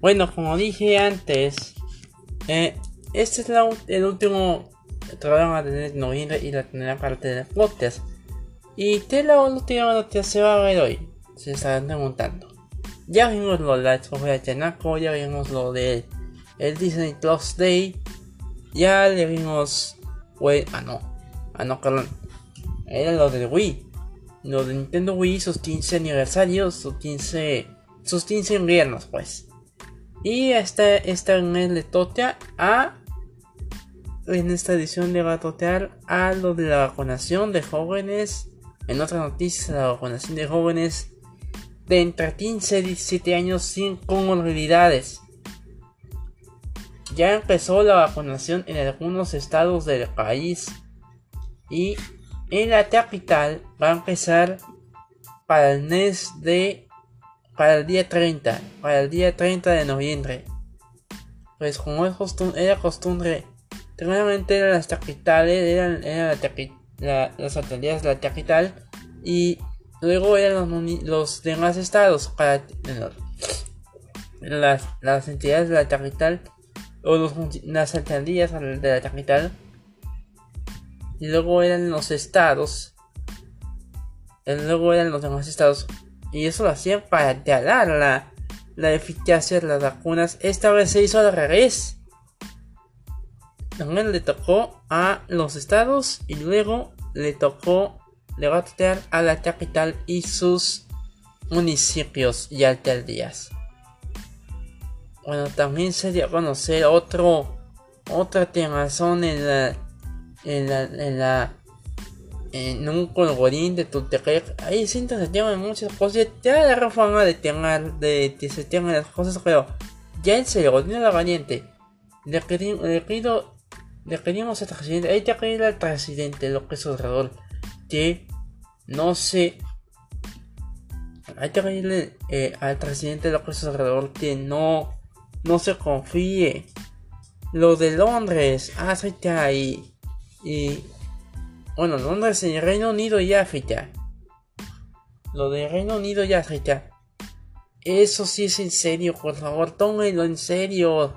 Bueno, como dije antes, eh, este es el último programa de noviembre y la primera parte del podcast. Y te la última noticia se va a ver hoy. Se estarán preguntando. Ya vimos lo de la de Chanaco, ya vimos lo de el Disney Plus Day. Ya le vimos. Wey, ah no, ah no, perdón. Era lo de Wii. Lo de Nintendo Wii, sus 15 aniversarios, sus 15. Sus 15 inviernos, pues. Y esta, esta mes le toca a. En esta edición le va a tocar a lo de la vacunación de jóvenes. En otras noticias, la vacunación de jóvenes de entre 15 y 17 años sin comorbilidades. Ya empezó la vacunación en algunos estados del país y en la capital va a empezar para el mes de para el día 30, para el día 30 de noviembre. Pues como es costumbre, era costumbre, realmente eran las capitales, eran, las alcaldías de la capital y luego eran los, demás estados para las, las entidades de la capital o los, las alcaldías de la capital. Y luego eran los estados. Y luego eran los demás estados y eso lo hacían para alterar la, la eficacia de las vacunas. Esta vez se hizo al revés. También le tocó a los estados y luego le tocó, le va a tocar a la capital y sus municipios y alcaldías. Bueno, también se dio conocer otro, otro tema son en la, en la, en la en un colgorín de Tultepec. Ahí siento se tienen muchas cosas. Ya la fama de tener, de que se tengan las cosas, pero ya en serio, no la valiente. Le, pedimos, le pido, le pedimos al presidente, hay que pedirle al presidente lo que es alrededor que no se. Hay que pedirle eh, al presidente es alrededor que no, no se confíe. Lo de Londres, hace ahí y bueno, Londres en Reino Unido y África. Lo de Reino Unido y África. Eso sí es en serio, por favor, tómenlo en serio.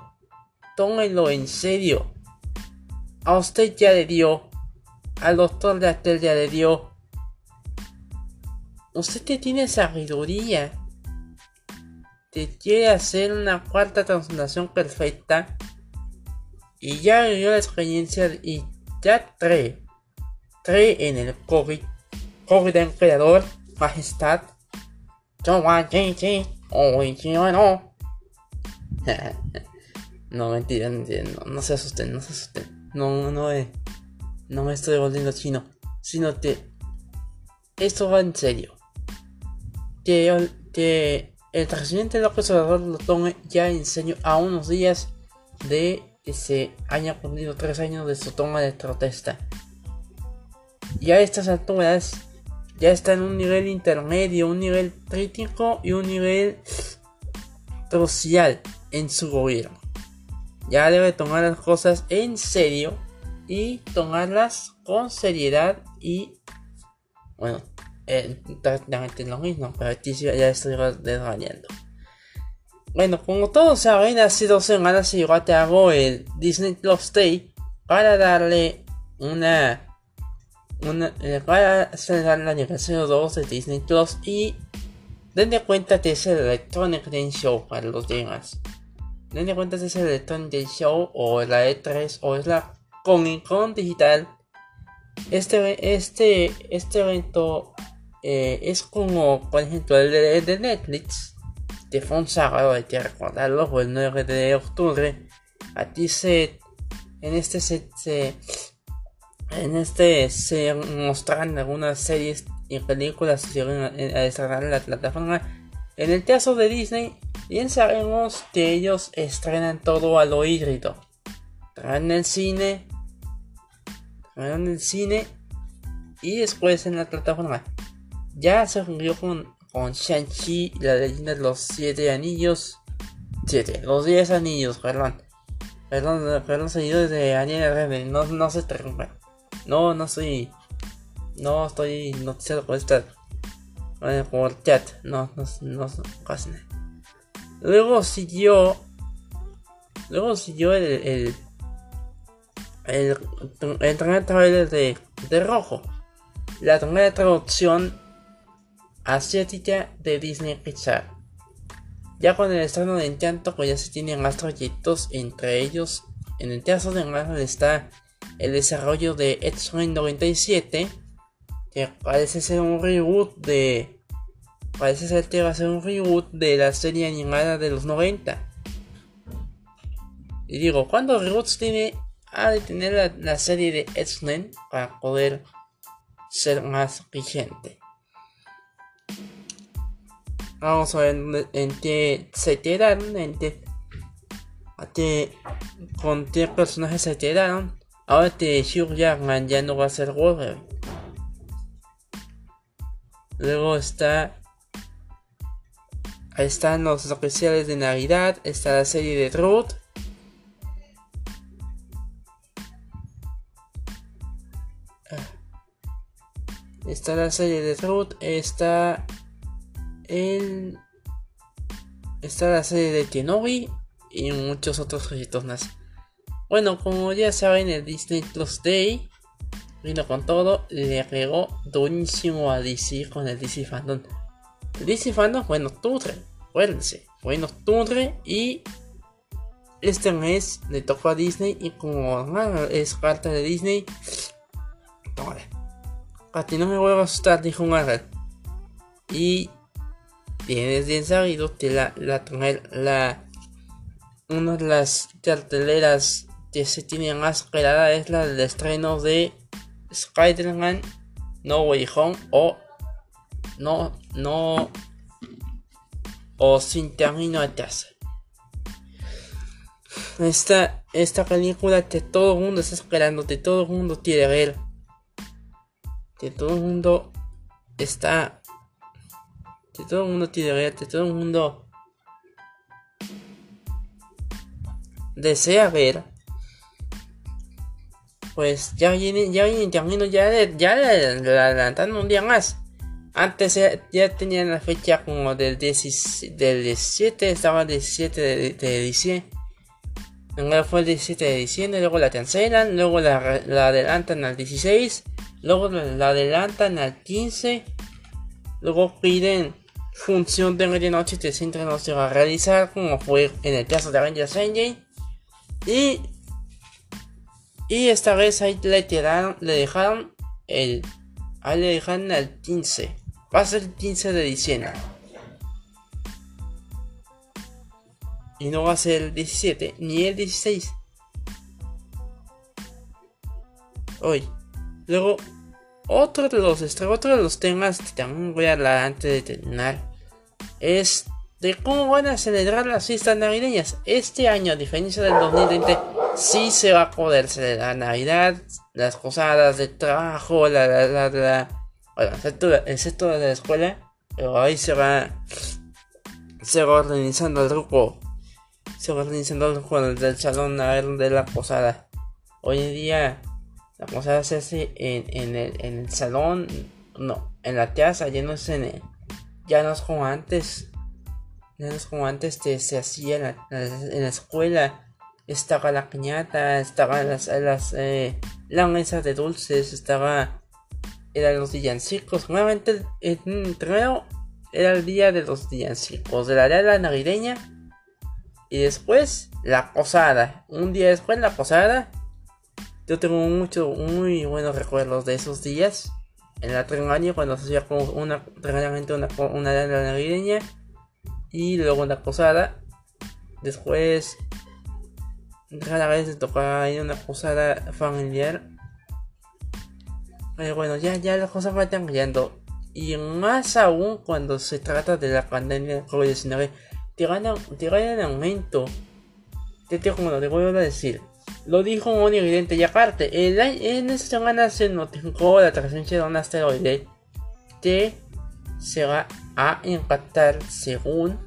Tómenlo en serio. A usted ya le dio. Al doctor de Atel ya le dio. Usted que tiene sabiduría. Te quiere hacer una cuarta transformación perfecta. Y ya vivió la experiencia y ya trae cree en el COVID emperador, majestad, yo no. no, mentira, mentira, no, no se asusten, no se asusten. No, no, eh, no me estoy volviendo chino, sino que esto va en serio. Que, que el presidente López Obrador lo tome ya en serio a unos días de que se haya cumplido tres años de su toma de protesta ya estas alturas ya está en un nivel intermedio, un nivel crítico y un nivel social en su gobierno. Ya debe tomar las cosas en serio y tomarlas con seriedad y bueno, exactamente lo mismo, pero aquí ya estoy desvariando. Bueno, como todos saben, hace dos semanas se llegó a cabo el Disney Plus Day para darle una una, eh, para celebrar el aniversario 2 de Disney Plus y denle cuenta de ese Electronic Game Show para los demás. Denle cuenta de ese Electronic Game Show o la E3 o es la Comic Con digital. Este, este, este evento eh, es como, por ejemplo, el de, Netflix, que fue un sábado, hay que recordarlo, el 9 de octubre. A ti se, en este se, se en este se mostrarán algunas series y películas que se van a, desarrollar en la plataforma. En el caso de Disney, bien sabemos que ellos estrenan todo a lo híbrido. Traen el cine, traen el cine y después en la plataforma. Ya se fundió con, con Shang-Chi, la leyenda de los siete anillos. Siete, los diez anillos, perdón. Perdón, perdón, seguidores de Daniel no, no se interrumpan. No, no soy. No estoy noticiado por esta. por chat. No, no, no, casi Luego siguió. Luego siguió el. El, el, el trailer de, de Rojo. La primera traducción asiática de Disney Pixar. Ya con el estreno de Encanto, pues ya se tienen más proyectos, entre ellos, en el caso de Marvel está el desarrollo de X-Men 97, que parece ser un reboot de... Parece ser que va a ser un reboot de la serie animada de los 90. Y digo, ¿cuántos reboots tiene? Ha de tener la, la serie de X-Men para poder ser más vigente. Vamos a ver en qué se quedaron, en qué, con qué personajes se quedaron. Ahora que Hugh Jackman ya no va a ser Wolverine. Luego está. Ahí están los especiales de Navidad. Está la serie de Truth. Está la serie de Truth. Está el. Está la serie de Kenobi. Y muchos otros proyectos más. Bueno, como ya saben, el Disney Plus Day vino con todo, le regó durísimo a DC con el DC Fandom. El DC Fandom bueno octubre, acuérdense, fue en octubre y este mes le tocó a Disney y como es carta de Disney, a ti no me voy a asustar, dijo Marvel. Y tienes bien sabido que la, la, la, una de las carteleras que se tiene más esperada es la del estreno de Spider-Man No Way Home o no, no o sin camino a casa. Esta, esta película que todo el mundo está esperando, que todo el mundo quiere ver, que todo el mundo está, que todo el mundo quiere ver, que todo el mundo desea ver pues ya viene, ya viene camino, ya, ya le adelantaron un día más. Antes ya, tenían la fecha como del, 17, estaba el 17 de, diciembre. Luego fue el 17 de diciembre, luego la cancelan, luego la, adelantan al 16, luego la, adelantan al 15, luego piden función de medianoche que siempre no se va a realizar, como fue en el caso de Avengers Endgame. Y y esta vez ahí le tiraron, le dejaron el. Ahí le dejaron el 15. Va a ser el 15 de diciembre. Y no va a ser el 17 ni el 16. Hoy. Luego, otro de los otro de los temas que también voy a hablar antes de terminar es de cómo van a celebrar las fiestas navideñas. Este año, a diferencia del 2020, sí se va a poder celebrar Navidad, las posadas de trabajo, la, la, la, la bueno, excepto, de la escuela, pero ahí se va, se va organizando el grupo, se va organizando el grupo del salón a ver de la posada. Hoy en día, la posada se hace en, en, el, en el salón, no, en la casa, ya no es en el, ya no es como antes como antes se hacía en la, escuela. Estaba la piñata, estaban las, las eh, la mesa de dulces, estaba eran los villancicos. Nuevamente, creo, era el día de los villancicos, de la la navideña. Y después, la posada. Un día después, la posada. Yo tengo mucho, muy buenos recuerdos de esos días. En la año cuando se hacía como una, realmente una, una, una navideña y luego la posada. Después, cada vez se tocaba ir una posada familiar. Pero bueno, ya, ya las cosas van cambiando. Y más aún cuando se trata de la pandemia de COVID-19, te gana, en aumento. Te, te, como te voy a decir. Lo dijo muy evidente y aparte, en esta semana se notificó la presencia de un asteroide que se va a impactar según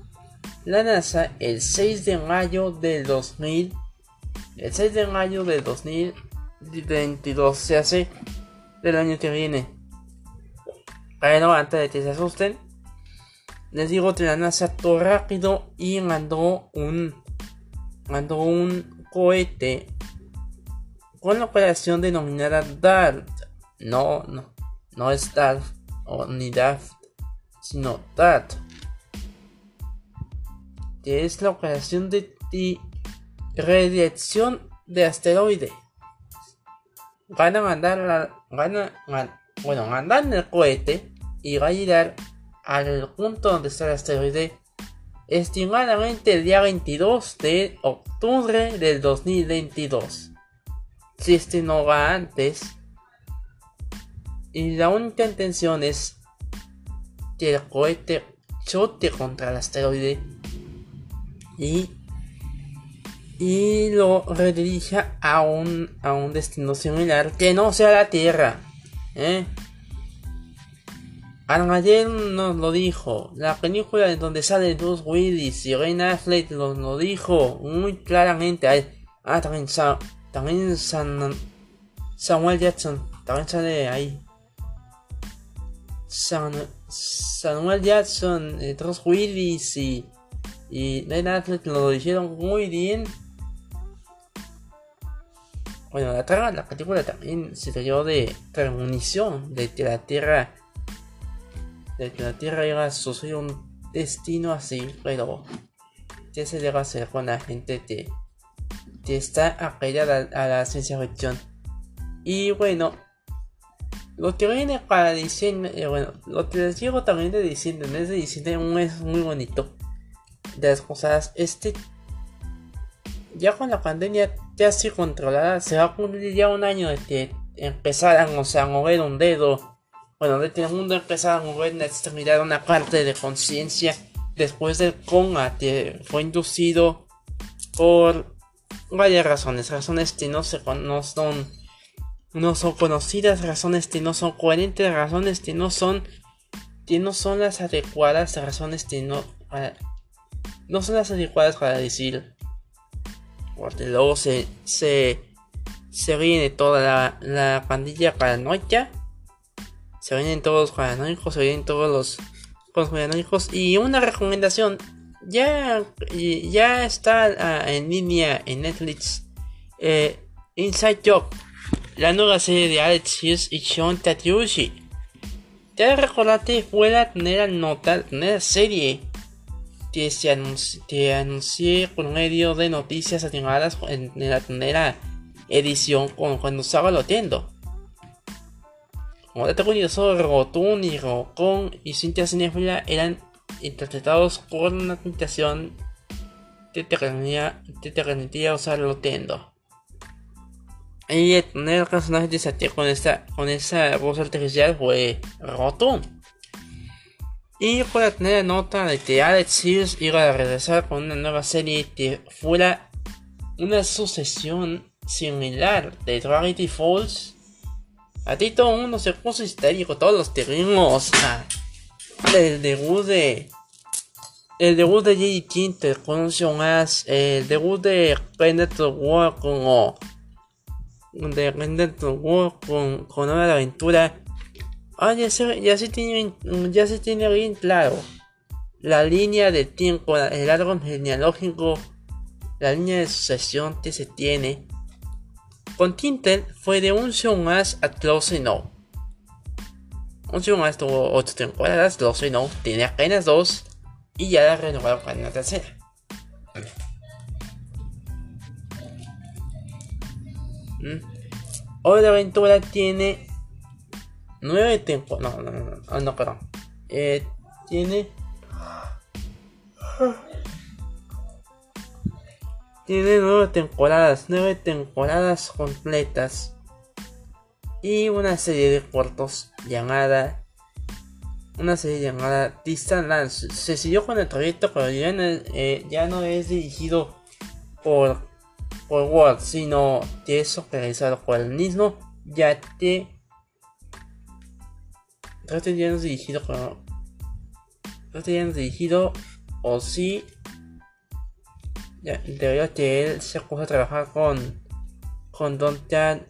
la NASA el 6 de mayo del 2000 el 6 de mayo del 2022 se hace del año que viene pero antes de que se asusten les digo de la NASA todo rápido y mandó un mandó un cohete con la operación denominada DART. No, no, no es DART o ni DART, sino DART. Que es la operación de, redirección de asteroide. Van a mandar van a, bueno, mandar el cohete y va a llegar al punto donde está el asteroide estimadamente el día 22 de octubre del 2022. Si este no va antes, y la única intención es que el cohete chote contra el asteroide y, y lo redirija a un, a un destino similar que no sea la Tierra. ¿eh? Nos lo dijo. La película en donde sale Bruce Willis y Ren Affleck nos lo dijo muy claramente. Ah, también, también Samuel Jackson. También sale ahí. Samuel Jackson, eh, Bruce Willis y, y Ren Affleck lo dijeron muy bien. Bueno, la, la película también se dio de premonición de que la Tierra de que la Tierra iba a sufrir un destino así, pero ¿qué se a hacer con la gente que, está apegada a, la ciencia ficción? Y bueno, lo que viene para diciembre, eh, bueno, lo que les digo también de diciembre, el mes de diciembre un mes muy bonito de las cosas, este ya con la pandemia ya así controlada, se va a cumplir ya un año de que empezaran, o sea, a mover un dedo. Bueno, de el mundo empezaba a mover la extremidad una parte de conciencia después del coma que fue inducido por varias razones, razones que no, se, no son no son conocidas, razones que no son coherentes, razones que no son que no son las adecuadas, razones que no no son las adecuadas para decir porque luego se se se viene toda la, la pandilla paranoica se vienen todos los paranoicos, se vienen todos los, los Y una recomendación, ya, ya está ah, en línea en Netflix eh, Inside Job, la nueva serie de Alex Hughes y Sean Tatiushi. Ya recordate fue la primera nota, la serie que se anuncié por medio de noticias animadas en, la primera edición cuando estaba loteando. Como dato curioso, Rotun y Rokon y Cynthia Cinefila eran interpretados por una tentación que te permitía, usar Lotendo. Y el primer personaje de Satya con esta, con esa voz artificial fue Rotun. Y para tener nota de que Alex Sears iba a regresar con una nueva serie que fuera una sucesión similar de Gravity Falls a ti todo el mundo se puso histérico, todos los terrenos. el debut de. El debut de J.D. Quinter con más. El debut de Rendered War con. De Rendered War con, con Nueva Aventura. Ah, ya se, tiene, ya se tiene bien claro. La línea de tiempo, el árbol genealógico, la línea de sucesión que se tiene con Tintel fue de un show más a Close No. Un show más tuvo 8 temporadas, Close No tiene apenas 2 y ya la renovaron para una tercera. ¿Mm? Hoy la aventura tiene 9 temporadas. No, no, no, no, ah, no, perdón. Eh, tiene tiene nueve temporadas, nueve temporadas completas y una serie de cortos llamada una serie llamada Distant Lands. Se siguió con el proyecto, pero ya no, eh, ya no es dirigido por por Word, sino que es realizado por el mismo, ya que que ya no dirigido creo que ya no es dirigido o sí debido que él se puso a trabajar con, con Don Ted,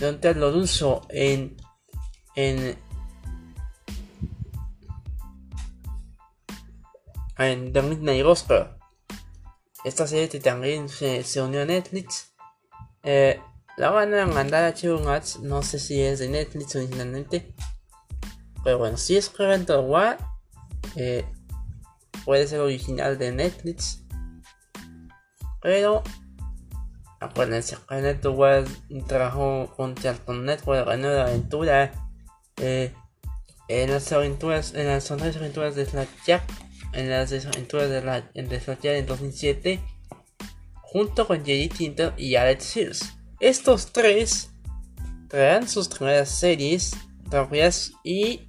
Don Ted Loruso en, en, en The Midnight Gospel. Esta serie también se, se unió a Netflix. Eh, la van a mandar a HBO no sé si es de Netflix originalmente. Pero bueno, si es Revenge War, eh, puede ser original de Netflix. Pero acuérdense, Revenge War trabajó con Charlton Network en una aventura. Eh, en las aventuras, en las aventuras de Jack en las aventuras de, la, de en 2007, junto con Jerry Tinter y Alex Sears. Estos tres traerán sus primeras series propias y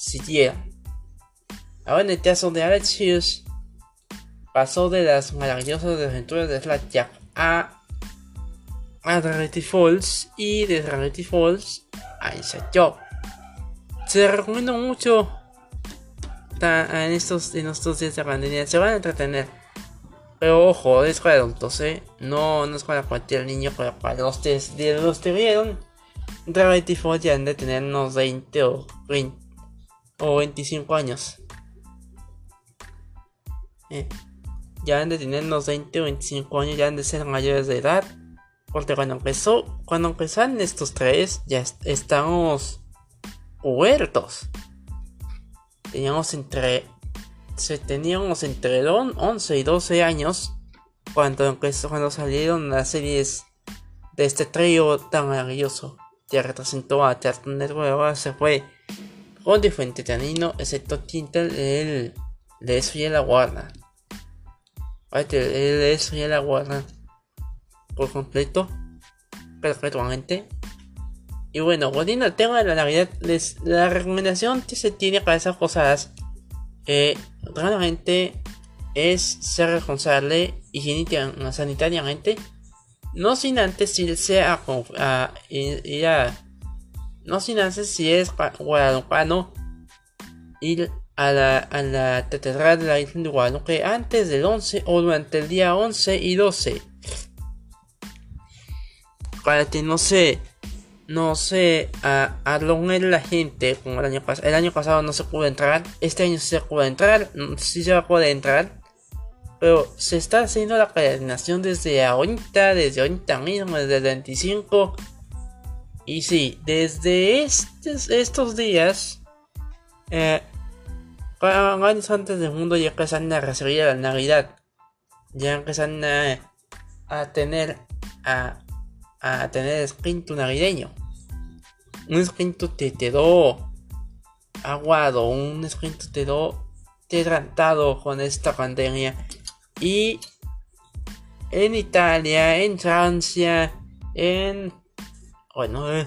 siguieron. Ahora en el caso de Alex Hughes, pasó de las maravillosas aventuras de Jack a, a Gravity Falls y de Gravity Falls a Inside Job. Se recomiendo mucho en estos, en estos días de pandemia. Se van a entretener. Pero ojo, es para adultos, ¿eh? No, no es para cualquier niño, pero para los, de los que vieron Gravity Falls ya han de tener unos 20 o 20 o 25 años. Eh, ya han de tener unos 20 o 25 años, ya han de ser mayores de edad. Porque cuando empezó, cuando empezaron estos tres, ya estamos huertos. Teníamos entre se teníamos entre 11 y 12 años cuando, cuando salieron las series de este trío tan maravilloso que representó a Teatro Network. Ahora se fue con diferente tanino, excepto Tintel, él de eso ya la guarda. De eso ya la guarda por completo, perfectamente. Y bueno, volviendo al tema de la Navidad, la recomendación que se tiene para esas cosas eh, realmente es ser responsable sanitariamente, no sin antes irse a, a, ir a no sin antes si es guadalupano ir a la, a la catedral de la isla de Guadalupe antes del 11 o durante el día 11 y 12 para que no se no sé, a, a la gente como el año pasado. El año pasado no se pudo entrar, este año se puede entrar, mm, sí se va a poder entrar. Pero se está haciendo la coordinación desde ahorita, desde ahorita mismo, desde el 25. Y sí, desde estos, estos días, eh, antes del mundo ya empiezan a recibir la Navidad. Ya empiezan a, a tener a, a tener espíritu navideño un espíritu te quedó aguado, un espíritu te quedó tratado con esta pandemia. Y en Italia, en Francia, en... Bueno, eh.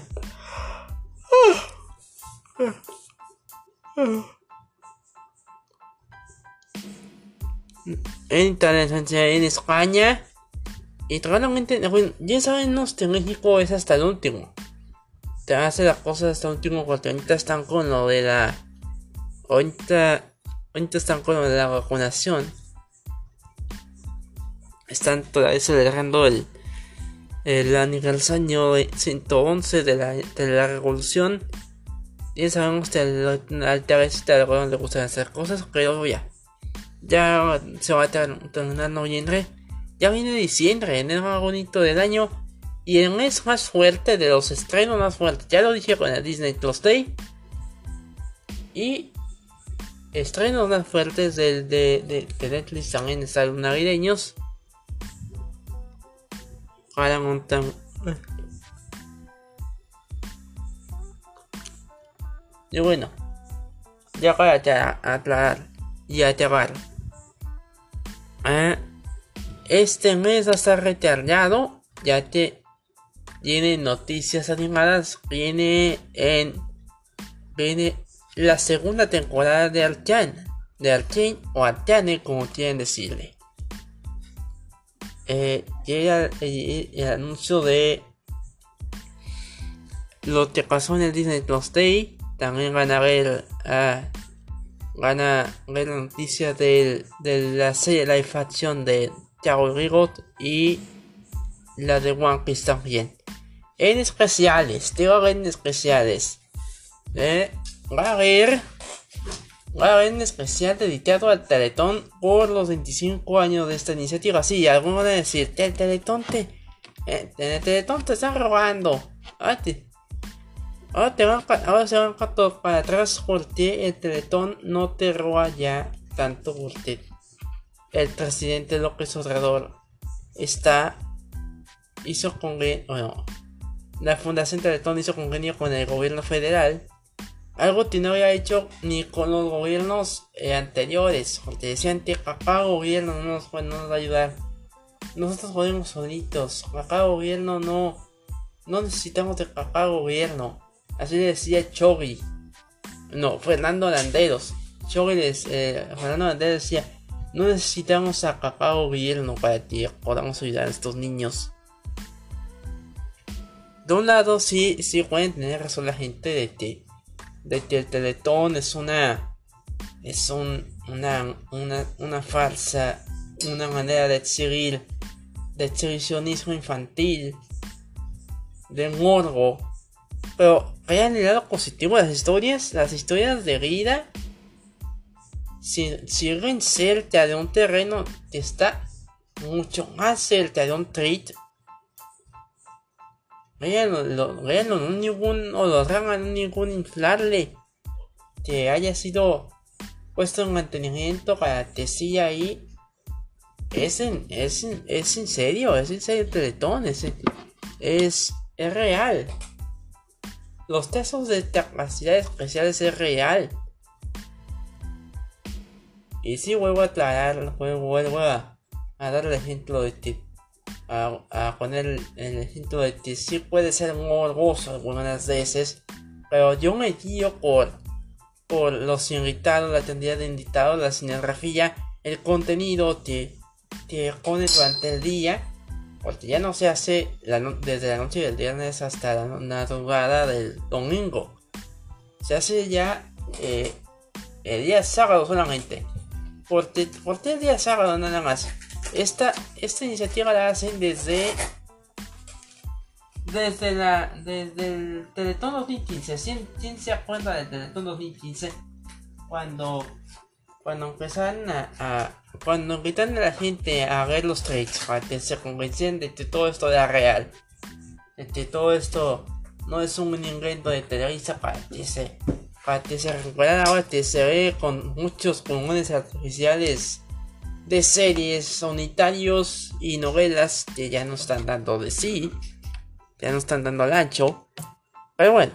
Italia, en España. Y realmente, ya saben, en México es hasta el último te hace las cosas hasta último porque ahorita están con lo de la ahorita ahorita están con lo de la vacunación están todavía celebrando el el aniversario 111 de la, de la revolución. Y sabemos que al, al Teresita le gustan hacer cosas pero ya. Ya se va a terminar noviembre. Ya viene diciembre el más bonito del año. Y el más fuerte de los estrenos más fuertes, ya lo dije con el Disney Plus Day. Y estrenos más fuertes de, de, de, Netflix también están los navideños. Para montar. Y bueno, ya para aclarar y acabar. Eh, este mes va a estar retardado, ya que tiene noticias animadas, viene en viene la segunda temporada de Arcane, de Arcane o Arcane como quieren decirle. Eh, llega el, anuncio de lo que pasó en el Disney Plus Day. También van a ver, a ver la noticia de, de la serie live action de Chao Rigot y la de One Piece también en especiales, tengo en especiales. Eh, va a haber un especial dedicado al Teletón por los 25 años de esta iniciativa. Sí, algunos van a decir, el Teletón te, eh, el Teletón te están robando. Ahora, te van, ahora se van para atrás porque el Teletón no te roba ya tanto porque el presidente López Obrador está hizo convenio, bueno, la Fundación Teletón hizo convenio con el gobierno federal algo que no había hecho ni con los gobiernos eh, anteriores. Porque decían que acá gobierno no nos, no nos va a ayudar. Nosotros podemos solitos. Acá gobierno no. No necesitamos de acá gobierno. Así le decía Chogui. No, Fernando Landeros. Chogui les, eh, Fernando Landeros decía. No necesitamos a papá gobierno para que podamos ayudar a estos niños. De un lado sí, sí pueden tener razón la gente de que de que el Teletón es una es un, una, una, una farsa, una manera de exhibir de exhibicionismo infantil, de morbo. Pero vean el lado positivo de las historias, las historias de vida sirven cerca de un terreno que está mucho más cerca de un treat Véanlo, no ningún holograma, no ningún inflarle que haya sido puesto en mantenimiento para que siga ahí. Es en, es, es en serio, es en serio el teletón, es, es, real. Los textos de capacidades especiales es real. Y si vuelvo a aclarar, vuelvo a, a dar el ejemplo de que a, poner el, ejemplo de que sí puede ser morboso algunas veces, pero yo me guío por, por los invitados, la cantidad de invitados, la cinegrafía, el contenido que, que pone durante el día, porque ya no se hace desde la noche del viernes hasta la madrugada del domingo, se hace ya eh, el día sábado solamente. Porque, porque el día sábado nada más. Esta, esta iniciativa la hacen desde desde la desde el Teletón 2015 ¿Quién, se acuerda del Teletón 2015 cuando cuando empezaron a, cuando invitan a la gente a ver los trades para que se convencen de que todo esto era real de que todo esto no es un invento de Televisa para que se para que se ahora que se ve con muchos pulmones artificiales de series unitarios y novelas que ya no están dando de sí, ya no están dando al ancho. Pero bueno,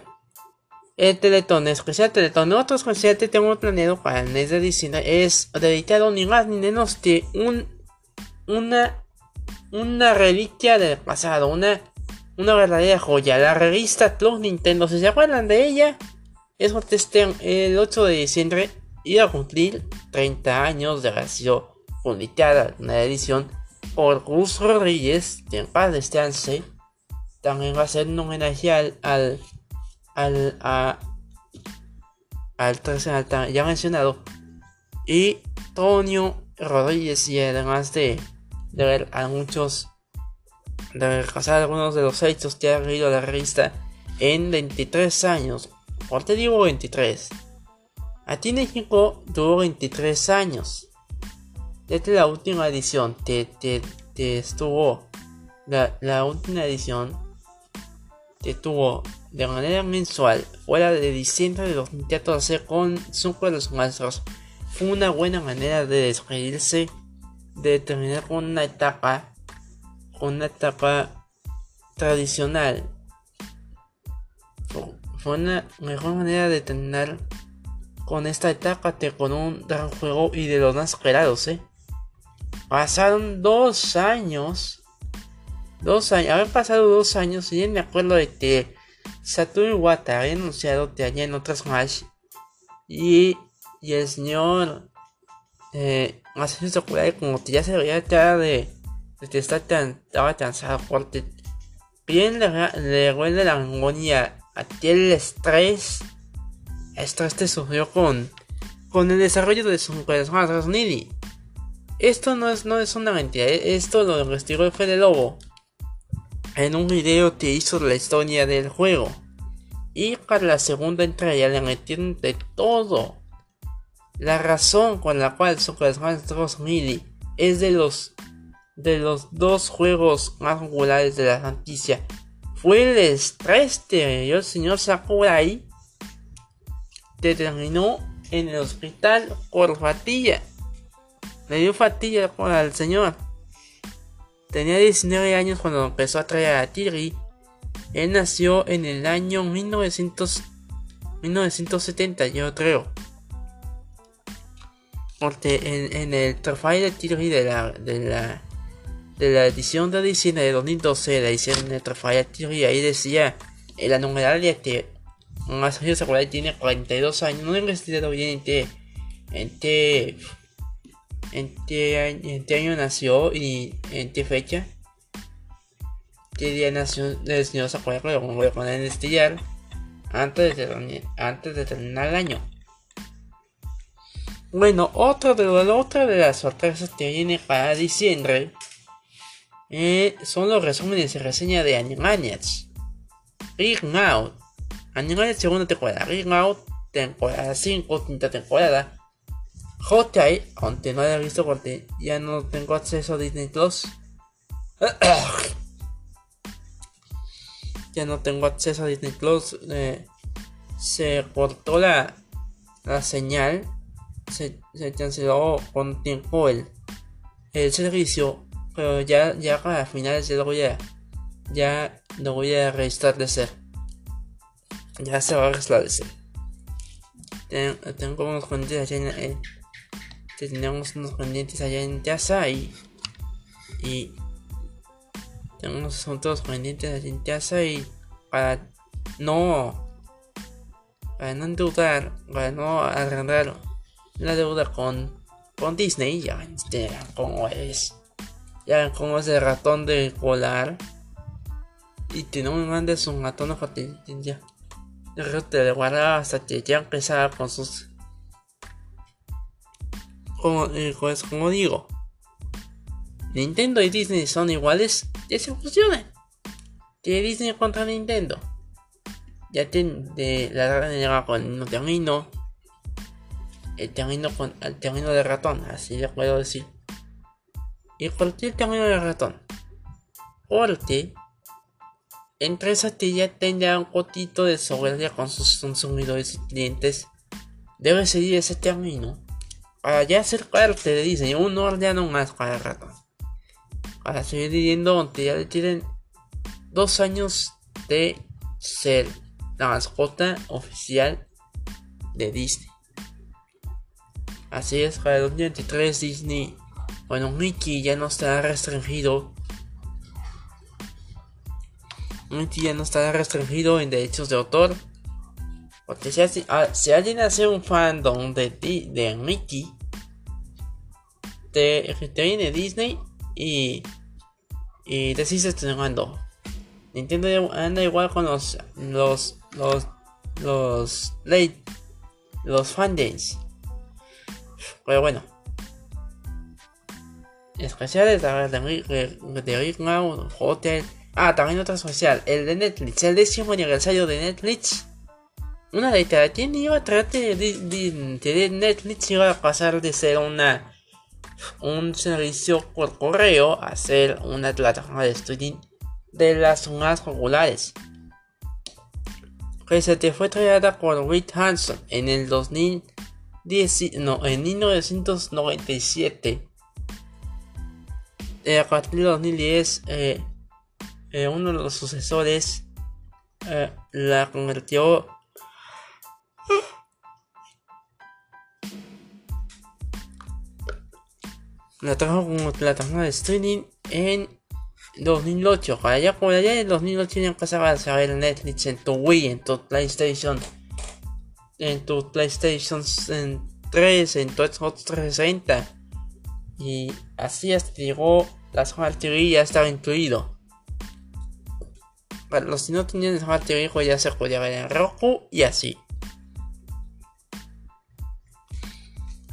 el Teletón, especial Teletón, otro especial que tengo planeado para el mes de diciembre es dedicado ni más ni menos que un, una, una reliquia del pasado, una, una verdadera joya, la revista Club Nintendo. Si se acuerdan de ella, es el 8 de diciembre iba a cumplir 30 años de haber publicada una edición por Gus Rodríguez, que en paz descanse, también va a ser un homenaje al, al, al, al, ya mencionado, y Tonio Rodríguez, y además de, de ver a muchos, de repasar algunos de los hechos que ha leído la revista en 23 años. ¿Por qué digo 23? Aquí México tuvo 23 años desde la última edición. Te, te, estuvo. La, la, última edición te tuvo de manera mensual. Fuera de diciembre de 2014 con Super los Maestros. Fue una buena manera de despedirse de terminar con una etapa con una etapa tradicional. Fue una mejor manera de terminar con esta etapa con un gran juego y de los más esperados eh Pasaron dos años. Dos años. Habían pasado dos años. Y bien me acuerdo de que Satoru Iwata había anunciado que allá en otras Smash. Y, y el señor eh, Masashi como que ya se veía ya de, que estaba, tan, estaba cansado porque bien le, le huele la memoria aquel estrés estrés que sufrió con con el desarrollo de su personaje Nidhi esto no es, no es una mentira, e, esto lo investigó Fede Lobo en un video que hizo la historia del juego. Y para la segunda entrega le metieron de todo. La razón con la cual Super Smash Bros. Melee es de los de los dos juegos más populares de la franquicia fue el estrés del señor Sakurai que terminó en el hospital por fatilla. Le dio fatilla al señor. Tenía 19 años cuando empezó a traer a Tiri. Él nació en el año 1900, 1970, yo creo. Porque en, el trofeo de Tiri de la, de la de la edición de diciembre de 2012, la edición de Trofeo Tiri, ahí decía en la numeralia que Masayo Sakurai tiene 42 años. No he investigado bien en qué, en en qué, año nació y en qué fecha. Qué día nació el señor Sakurai, pero voy a poner en investigar antes de, terminar, el año. Bueno, otra de, otra de las sorpresas que viene para diciembre eh, son los resúmenes y reseña de Animaniacs. Ring Out. Animaniacs segunda temporada. Ring Out, temporada 5, quinta temporada. Hotei, aunque no haya visto porque ya no tengo acceso a Disney Plus. ya no tengo acceso a Disney Plus. Eh, se cortó la, la señal. Se, se canceló con tiempo el, el servicio pero ya, ya para finales ya lo voy a. Ya lo voy a restablecer. Ya se va a restablecer. tengo unos pendientes allá en. Eh, tenemos unos pendientes allá en casa y. Y. Tengo unos asuntos pendientes allá en casa y. Para no. Para no endeudar. Para no arrendar la deuda con. Con Disney. Ya entenderán cómo es. Ya como es el ratón de volar. Y que no me mandes un ratón. Yo te guardaba hasta que ya empezaba con sus. Como, eh, pues, como digo, Nintendo y Disney son iguales, ya se fusionan. De Disney contra Nintendo. Ya tiene de la llega con el termino. El termino con el termino de ratón, así le puedo decir y cualquier camino de ratón. Porque empresas que ya tengan un poquito de soberanía con sus consumidores y clientes debe seguir ese para ya ser parte de Disney, un órgano más para el ratón. Para seguir viviendo ya le tienen dos años de ser la mascota oficial de Disney. Así es, para el 2023 Disney bueno, Mickey ya no está restringido. Mickey ya no está restringido en derechos de autor. Porque si, ah, alguien hace un fandom de, de Mickey, te, te viene Disney y, y te sigue estrenando. Nintendo anda igual con los los los los late los fandays. Pero bueno especiales de, de Rick Hotel. Ah, también otro especial, el de Netflix, el décimo aniversario de Netflix. Una tiene iba tratar de, de, Netflix iba a pasar de ser una un servicio por correo a ser una plataforma de streaming de las más populares. Que se te fue traída por Rick Hanson en el 2010, no, en 1997 eh, a partir de 2010, eh, eh, uno de los sucesores la convirtió la trajo como plataforma de streaming en 2008. Allá por allá en 2008 ya empezaba a saber Netflix en tu Wii, en tu PlayStation, en tu PlayStation 3, en tu Xbox 360 y así hasta llegó la Smart TV ya estaba incluido. Para los que no tenían Smart TV pues ya se podía ver en Roku y así.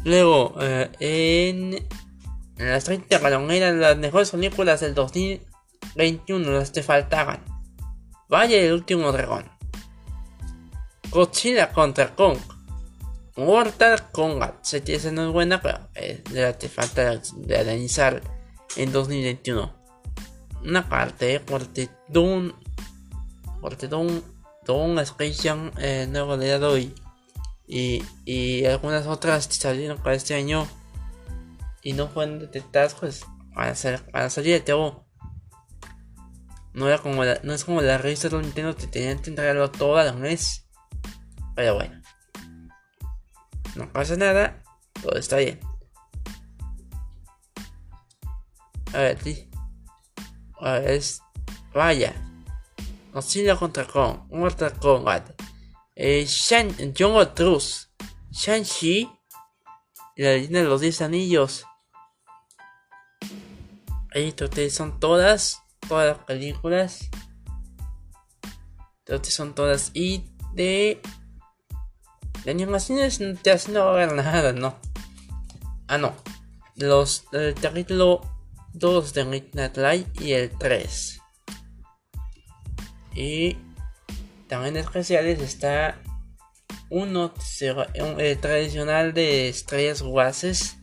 Luego, eh, en, las 30 eran las mejores películas del 2021, las que faltaban. Vaya el último dragón. Godzilla contra Kong. Mortal Kombat. Se tiene no es buena, pero eh, te falta de analizar en 2021. Una carta de corte Doom. Corte Doom. Doom Jam eh, nuevo de hoy. Y, y algunas otras salieron para este año. Y no fueron detectadas, pues. Van salir de TV. No, era como la, no es como la revista de Nintendo que tenían que entregarlo todo a la mes. Pero bueno. No pasa nada. Todo está bien. A ver, sí. A ver, es. Vaya. Godzilla contra Kong. Mortal Kombat. Eh, Shan, Jungle Truth. Shang-Chi. La leyenda de los 10 anillos. Ahí ustedes son todas. Todas las películas. Ustedes son todas. Y de de animaciones no va a haber nada, ¿no? Ah, no. Los el capítulo 2 de Midnight Light y el 3. Y también especiales está uno el tradicional de estrellas guases.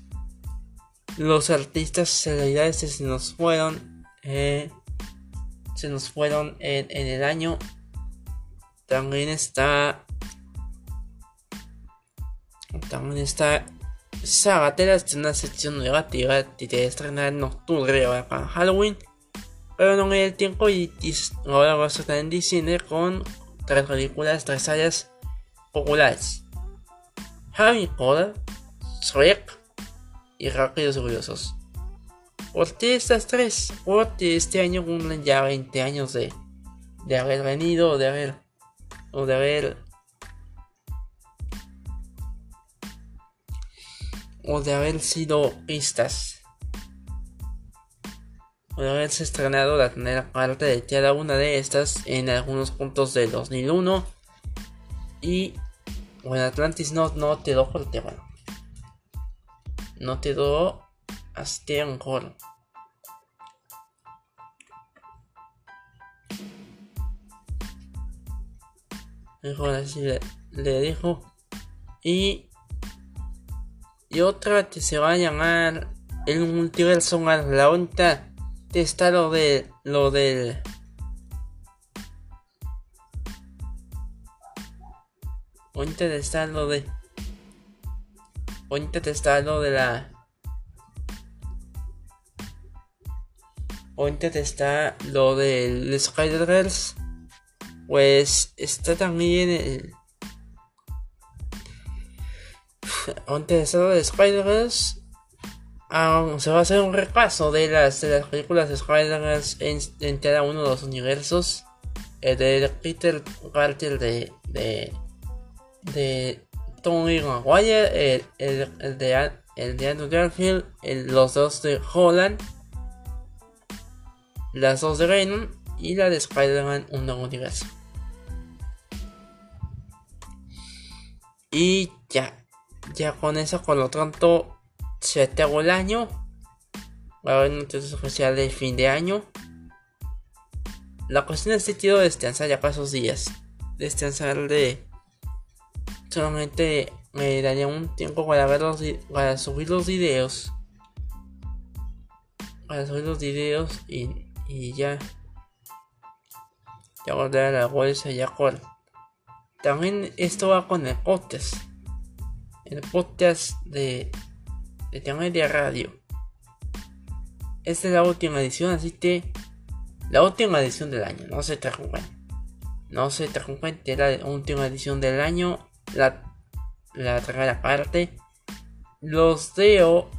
Los artistas celebridades se nos fueron. Eh, se nos fueron en, el año. También está también está Sagatera, es una sección que te estrenar en octubre ahora para Halloween. Pero no hay el tiempo y ahora va a estar en diciembre con tres películas, tres áreas populares. Harry Potter, Shrek y Rápidos y Curiosos. ¿Por estas tres? Porque este año cumplen ya 20 años de, de haber venido, de haber, o de haber o de haber sido pistas o de haberse estrenado la primera parte de cada una de estas en algunos puntos del 2001 y bueno Atlantis no, no te do porque bueno no te do hasta mejor mejor así le, le dijo. Y y otra que se va a llamar el multiverso más la onda está lo de lo del ahorita está lo de ahorita está lo de la ahorita está lo del Spider-Verse pues está también el antes de Spider-Verse, um, se va a hacer un repaso de las, de las películas de Spider-Verse en, cada uno de los universos. El de Peter Parker de, de Tony Maguire, el, el, el, de, el de Andrew Garfield, los dos de Holland, las dos de Venom y la de Spider-Man, un nuevo universo. Y ya, ya con eso, con lo tanto, se acabó el año. Va a haber noticias especial de fin de año. La cuestión es que descansar ya para esos días. Descansar de. Solamente me daría un tiempo para ver los, para subir los videos. Para subir los videos y, y ya. Ya a la bolsa ya con. También esto va con el podcast el podcast de, de Media Radio. Esta es la última edición, así que la última edición del año, no se preocupen. No se preocupen, que la última edición del año, la, la tercera parte. Los deo,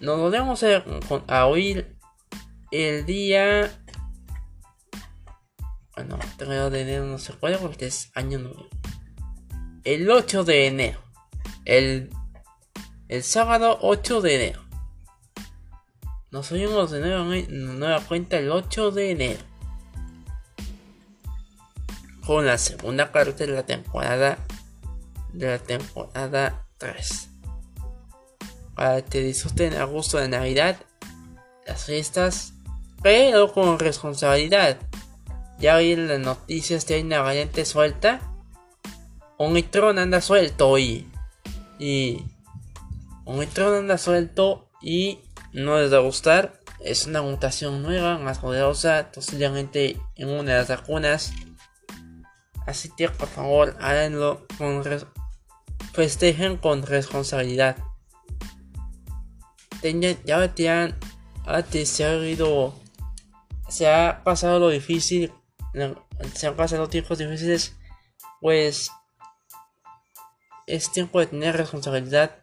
nos volvemos a, a oír el día. Bueno, 3 de enero no se puede porque es año nuevo. El 8 de enero el, el sábado 8 de enero. Nos oímos de nuevo en nueva cuenta el 8 de enero. Con la segunda parte de la temporada de la temporada 3. Para que disfruten a gusto de Navidad, las fiestas, pero con responsabilidad. Ya oí las noticias que hay una variante suelta electrón anda suelto y. Y. Electrón anda suelto y no les va a gustar. Es una mutación nueva, más poderosa, posiblemente en una de las vacunas. Así que por favor háganlo con festejen con responsabilidad. Ya te han, se ha ido, se ha pasado lo difícil, se han pasado tiempos difíciles, pues es tiempo de tener responsabilidad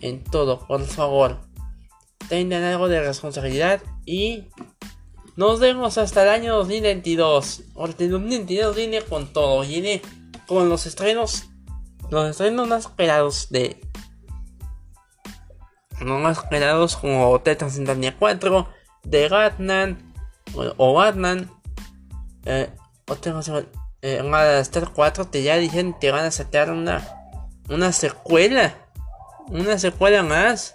en todo, por favor. Tengan algo de responsabilidad y nos vemos hasta el año 2022. Porque el 2022 viene con todo, viene con los estrenos, los estrenos más esperados de. Los más esperados como Tetan 4, de Batman o, Batman. Eh, o tengo eh, en Star 4 te ya dijeron que van a sacar una una secuela. Una secuela más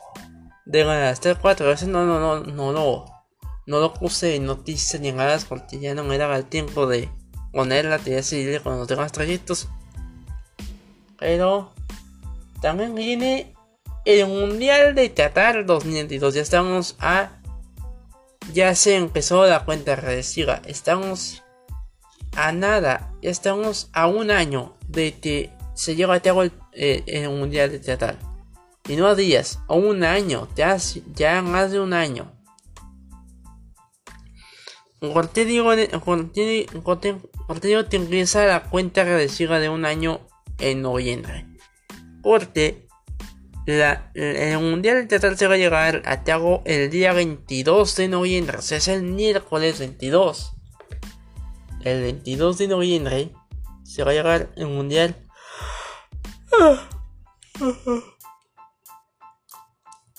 de Star 4. A veces no, no, no, no, no, no lo puse en noticias ni nada porque ya no me daba el tiempo de ponerla. Te decidir con los demás trayectos. Pero también viene el Mundial de Qatar 2022. Ya estamos a. Ya se empezó la cuenta regresiva. Estamos a nada. Ya estamos a un año de que se lleva a cabo el, eh, Mundial de Teatral. Y no a días, a un año, ya, ya más de un año. Digo te empieza la cuenta regresiva de un año en noviembre. Porque la, el Mundial de se va a llegar a cabo el día 22 de noviembre. O sea, es el miércoles 22. El 22 de noviembre se va a llegar el Mundial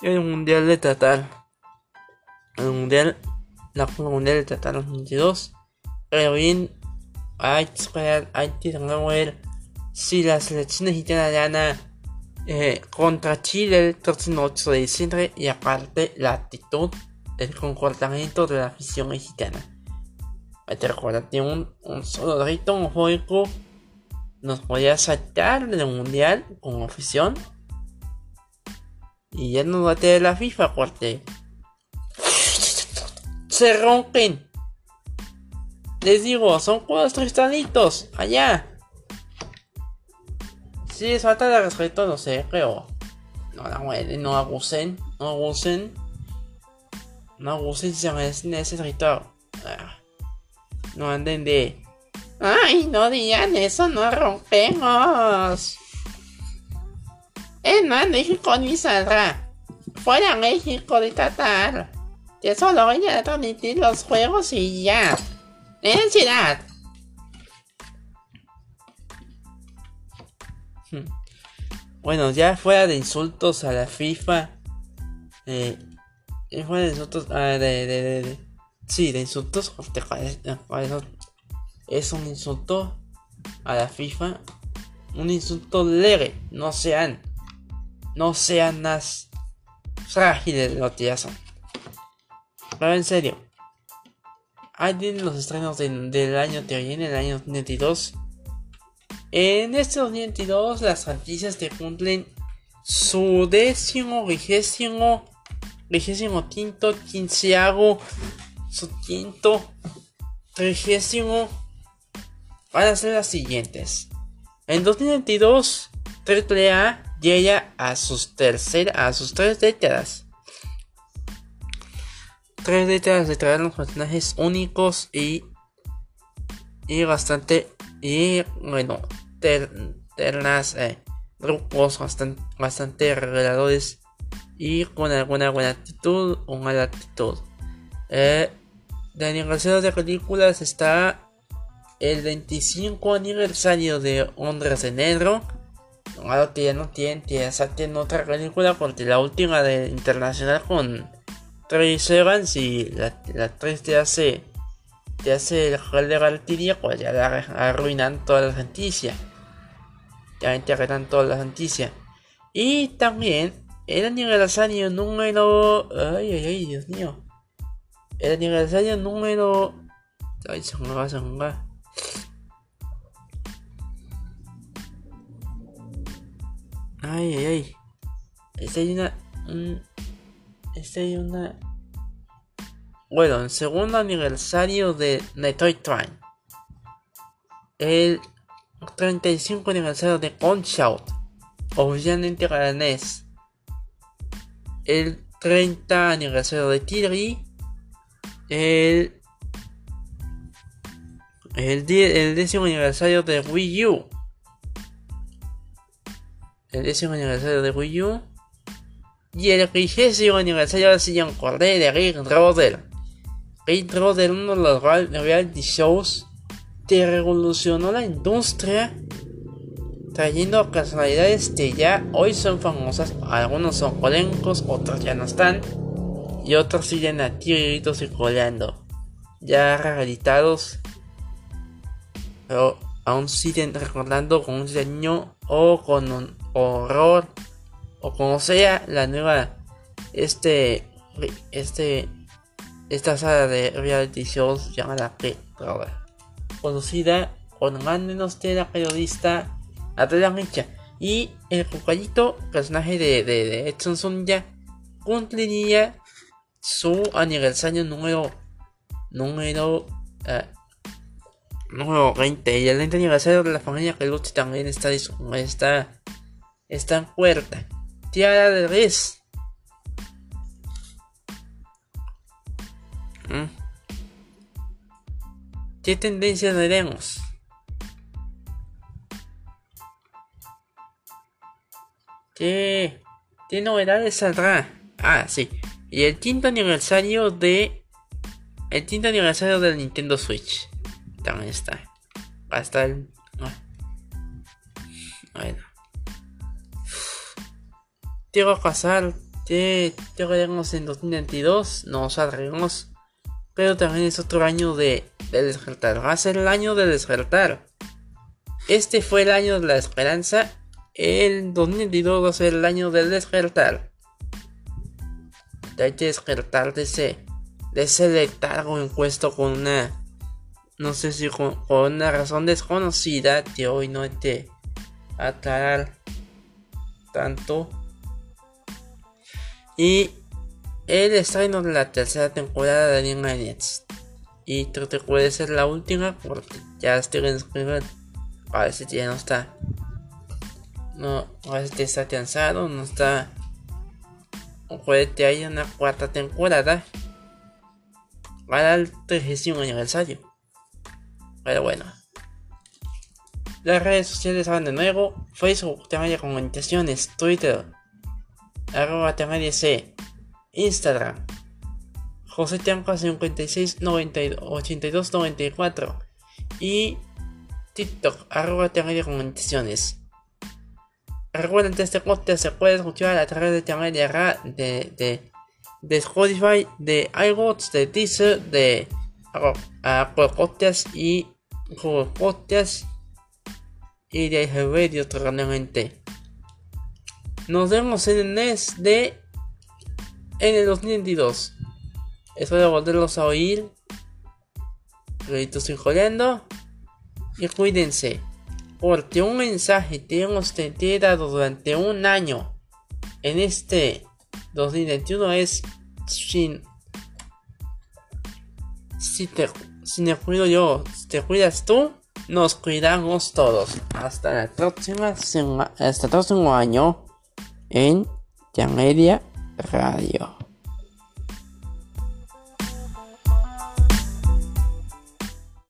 el mundial de Tatar. El mundial. La mundial de Tatar 2022. Pero bien. Hay que esperar. Hay que ver si la selección italiana eh, contra Chile el próximo 8 de diciembre. Y aparte la actitud, el comportamiento de la afición mexicana. Que recordar que un, un solo grito homofóbico nos podía sacar del mundial con afición. Y ya nos va a tener la FIFA porque se rompen. Les digo, son cuatro cristalitos allá. Si es falta de respeto, no sé, creo. No, no, no abusen, no abusen. No abusen si se merecen. Ah, no anden de Ay, no digan eso, no rompemos. Es más, México ni saldrá. Fuera México de Qatar. Que solo voy a transmitir los juegos y ya. Hmm. Bueno, ya fuera de insultos a la FIFA. Eh, fuera de insultos. Ah, de, de, de, sí, de insultos. es un insulto a la FIFA. Un insulto leve. No sean. No sean más frágiles lo que son. Pero en serio. Ahí tienen los estrenos del año que viene, el año 2022. En este 2022 las franquicias te cumplen su décimo, vigésimo, vigésimo quinto, quinceavo, su quinto, trigésimo van a ser las siguientes. En 2022, AAA llega a sus terceras, a sus tres décadas. Tres décadas de traer los personajes únicos y y bastante y bueno ternas eh, grupos bastante bastante reveladores y con alguna buena actitud o mala actitud. Eh, de aniversario de películas está el 25 aniversario de Hombres de Negro. Ahora que ya no tienen, ya saquen otra película porque la última de internacional con Trace Evans y la, la actriz te hace te hace el juego de Valkyria, pues ya la arruinan toda la franquicia. Ya arruinan toda la franquicia. Y también el aniversario número. Ay, ay, ay, Dios mío. El aniversario número. Ay, se va, se va. Ay, ay, ay. Esta hay una. Un, esta hay una. Bueno, el segundo aniversario de Metroid Prime. El 35 aniversario de Punch-Out. Oficialmente para NES. El 30 aniversario de Tiri. El. El, el décimo aniversario de Wii U. El décimo aniversario de Wii U. Y el vigésimo aniversario de Sillon Corday de Rick Roder. Rick Roder, uno de los reality shows que revolucionó la industria trayendo casualidades que ya hoy son famosas, algunos son colencos, otros ya no están, y otros siguen a tiritos y coleando, ya reeditados, pero aún siguen recordando con un diseño o con un horror, o como sea, la nueva, este, este, esta sala de reality shows llamada P conocida con menos de la periodista Adriana Richa. Y el compañito personaje de, de, de Edson cumpliría su aniversario número número uh, número 20 y el 20 aniversario de la familia Peluche también está está está en puerta Tiara de Riz ¿Mm? ¿Qué tendencias veremos? ¿Qué, ¿Qué novedades saldrá? Ah, sí. Y el quinto aniversario de. El quinto aniversario del Nintendo Switch. También está. Va a estar. Ah. Bueno. Quiero pasar. Que llegaremos en 2022. No saldremos. Pero también es otro año de, de despertar. Va a ser el año de despertar. Este fue el año de la esperanza el 2022 va a ser el año del despertar. Hay que despertar de ese, de ese letargo encuesto con una, no sé si con, una razón desconocida que hoy no hay que aclarar tanto. Y el estreno de la tercera temporada de Alien Y creo que puede ser la última porque ya estoy en Parece que ya no está no, a veces está cansado, no está. Puede que haya una cuarta temporada para el 30 aniversario. Pero bueno. Las redes sociales van de nuevo. Facebook, tema de comunicaciones, Twitter, arroba C, Instagram, José Tianca 56 82 94 y TikTok, arroba de comunicaciones. Recuerden que este podcast se puede escuchar a través de canal de, de, de, Spotify, de iWatch, de Deezer, de Apple Podcasts y Google y de Radio realmente. Nos vemos en el mes de en el 2022. Espero volverlos a oír. Estoy jodiendo. Y cuídense. Porque un mensaje que hemos dado durante un año en este 2021 es sin si te, me cuido yo, si te cuidas tú, nos cuidamos todos. Hasta la próxima hasta el próximo año en Yamedia Radio.